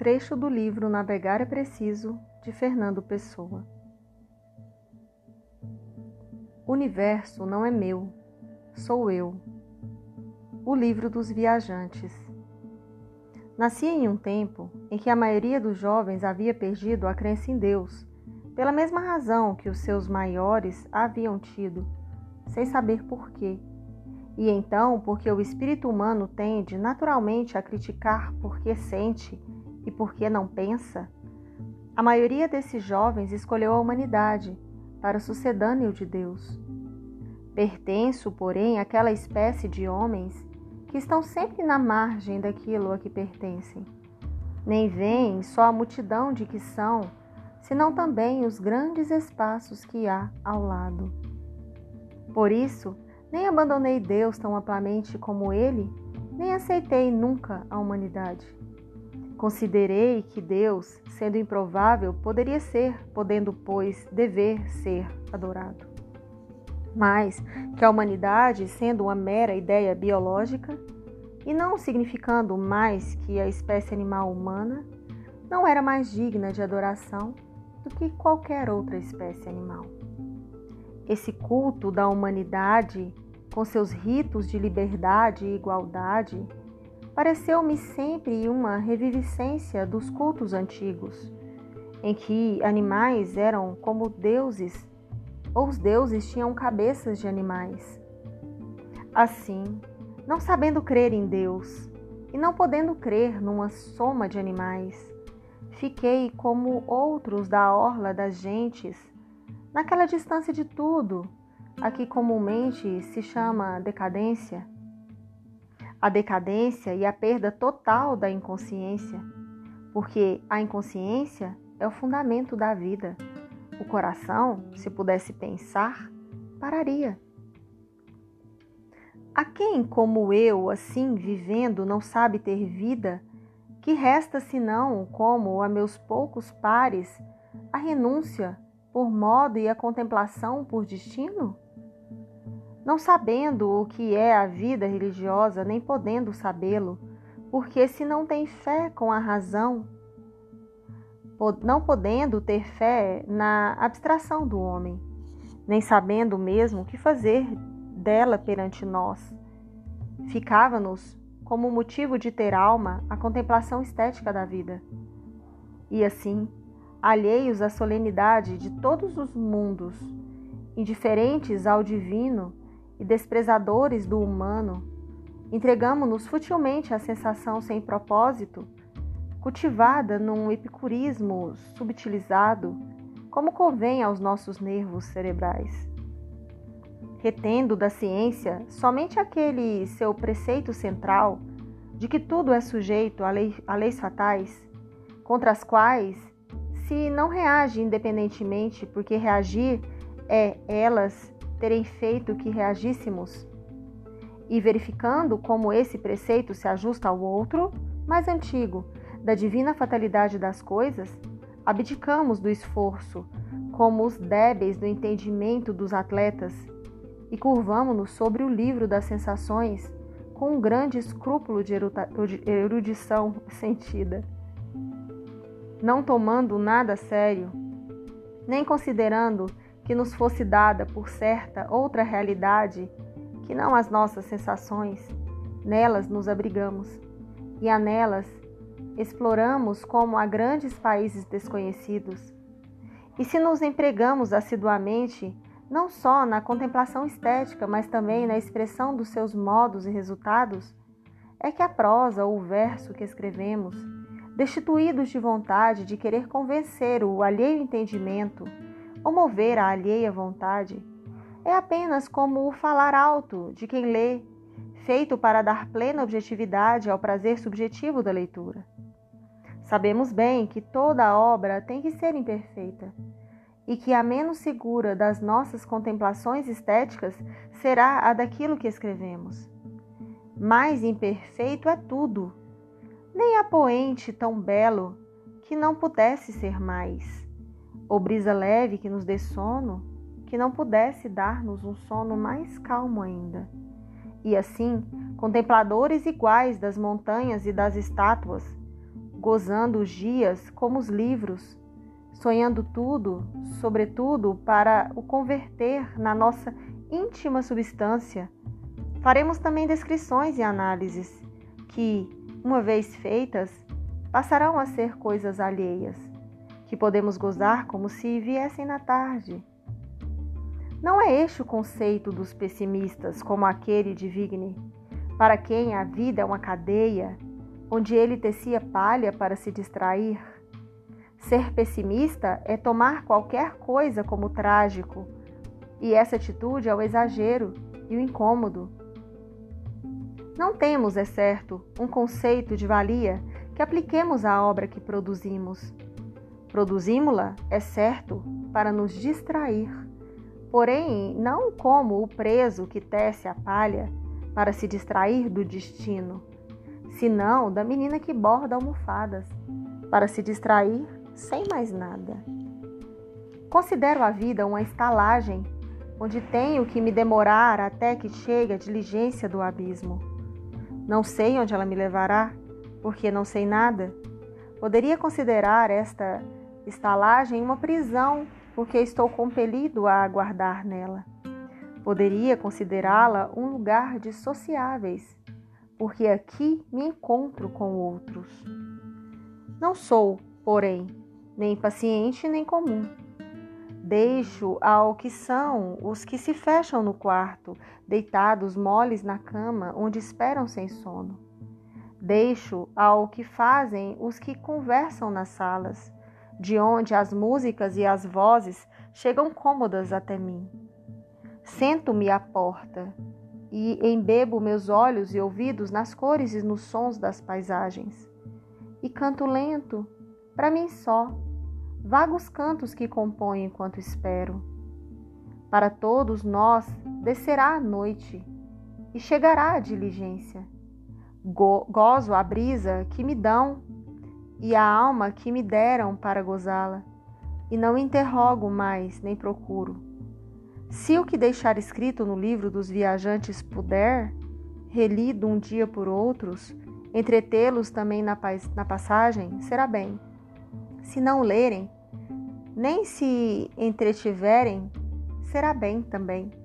Trecho do livro Navegar é Preciso, de Fernando Pessoa. O universo não é meu, sou eu. O livro dos viajantes. Nasci em um tempo em que a maioria dos jovens havia perdido a crença em Deus, pela mesma razão que os seus maiores haviam tido, sem saber por quê. E então, porque o espírito humano tende naturalmente a criticar porque sente e porque não pensa, a maioria desses jovens escolheu a humanidade para o sucedâneo de Deus. Pertenço, porém, àquela espécie de homens que estão sempre na margem daquilo a que pertencem. Nem veem só a multidão de que são, senão também os grandes espaços que há ao lado. Por isso, nem abandonei Deus tão amplamente como ele, nem aceitei nunca a humanidade. Considerei que Deus, sendo improvável, poderia ser, podendo, pois, dever ser adorado. Mas que a humanidade, sendo uma mera ideia biológica, e não significando mais que a espécie animal humana, não era mais digna de adoração do que qualquer outra espécie animal. Esse culto da humanidade, com seus ritos de liberdade e igualdade, pareceu-me sempre uma reviviscência dos cultos antigos, em que animais eram como deuses, ou os deuses tinham cabeças de animais. Assim, não sabendo crer em Deus e não podendo crer numa soma de animais, fiquei como outros da orla das gentes, naquela distância de tudo, a que comumente se chama decadência a decadência e a perda total da inconsciência, porque a inconsciência é o fundamento da vida. O coração, se pudesse pensar, pararia. A quem, como eu, assim vivendo, não sabe ter vida, que resta senão, como a meus poucos pares, a renúncia por modo e a contemplação por destino? Não sabendo o que é a vida religiosa, nem podendo sabê-lo, porque se não tem fé com a razão, não podendo ter fé na abstração do homem, nem sabendo mesmo o que fazer dela perante nós, ficava-nos como motivo de ter alma a contemplação estética da vida. E assim, alheios à solenidade de todos os mundos, indiferentes ao divino, e desprezadores do humano, entregamos-nos futilmente à sensação sem propósito, cultivada num epicurismo subtilizado, como convém aos nossos nervos cerebrais. Retendo da ciência somente aquele seu preceito central de que tudo é sujeito a, lei, a leis fatais, contra as quais se não reage independentemente, porque reagir é elas terem feito que reagíssemos, e verificando como esse preceito se ajusta ao outro, mais antigo, da divina fatalidade das coisas, abdicamos do esforço, como os débeis do entendimento dos atletas, e curvamo-nos sobre o livro das sensações com um grande escrúpulo de erudição sentida. Não tomando nada sério, nem considerando que nos fosse dada por certa outra realidade que não as nossas sensações, nelas nos abrigamos e a nelas exploramos como a grandes países desconhecidos. E se nos empregamos assiduamente, não só na contemplação estética, mas também na expressão dos seus modos e resultados, é que a prosa ou o verso que escrevemos, destituídos de vontade de querer convencer o alheio entendimento, ou mover a alheia vontade, é apenas como o falar alto de quem lê, feito para dar plena objetividade ao prazer subjetivo da leitura. Sabemos bem que toda obra tem que ser imperfeita e que a menos segura das nossas contemplações estéticas será a daquilo que escrevemos. Mais imperfeito é tudo, nem há poente tão belo que não pudesse ser mais ou brisa leve que nos dê sono, que não pudesse dar-nos um sono mais calmo ainda. E assim, contempladores iguais das montanhas e das estátuas, gozando os dias como os livros, sonhando tudo, sobretudo para o converter na nossa íntima substância. Faremos também descrições e análises que, uma vez feitas, passarão a ser coisas alheias, que podemos gozar como se viessem na tarde. Não é este o conceito dos pessimistas, como aquele de Vigne, para quem a vida é uma cadeia, onde ele tecia palha para se distrair. Ser pessimista é tomar qualquer coisa como trágico, e essa atitude é o exagero e o incômodo. Não temos, é certo, um conceito de valia que apliquemos à obra que produzimos. Produzimos-la, é certo, para nos distrair, porém não como o preso que tece a palha para se distrair do destino, senão da menina que borda almofadas para se distrair sem mais nada. Considero a vida uma estalagem onde tenho que me demorar até que chegue a diligência do abismo. Não sei onde ela me levará, porque não sei nada. Poderia considerar esta estalagem uma prisão, porque estou compelido a aguardar nela. Poderia considerá-la um lugar de sociáveis, porque aqui me encontro com outros. Não sou, porém, nem paciente nem comum. Deixo ao que são os que se fecham no quarto, deitados moles na cama, onde esperam sem sono. Deixo ao que fazem os que conversam nas salas, de onde as músicas e as vozes chegam cômodas até mim. Sento-me à porta e embebo meus olhos e ouvidos nas cores e nos sons das paisagens. E canto lento, para mim só, vagos cantos que compõem enquanto espero. Para todos nós descerá a noite e chegará a diligência Go gozo a brisa que me dão e a alma que me deram para gozá-la, e não interrogo mais nem procuro. Se o que deixar escrito no livro dos viajantes puder, relido um dia por outros, entretê-los também na, na passagem, será bem. Se não lerem, nem se entretiverem, será bem também.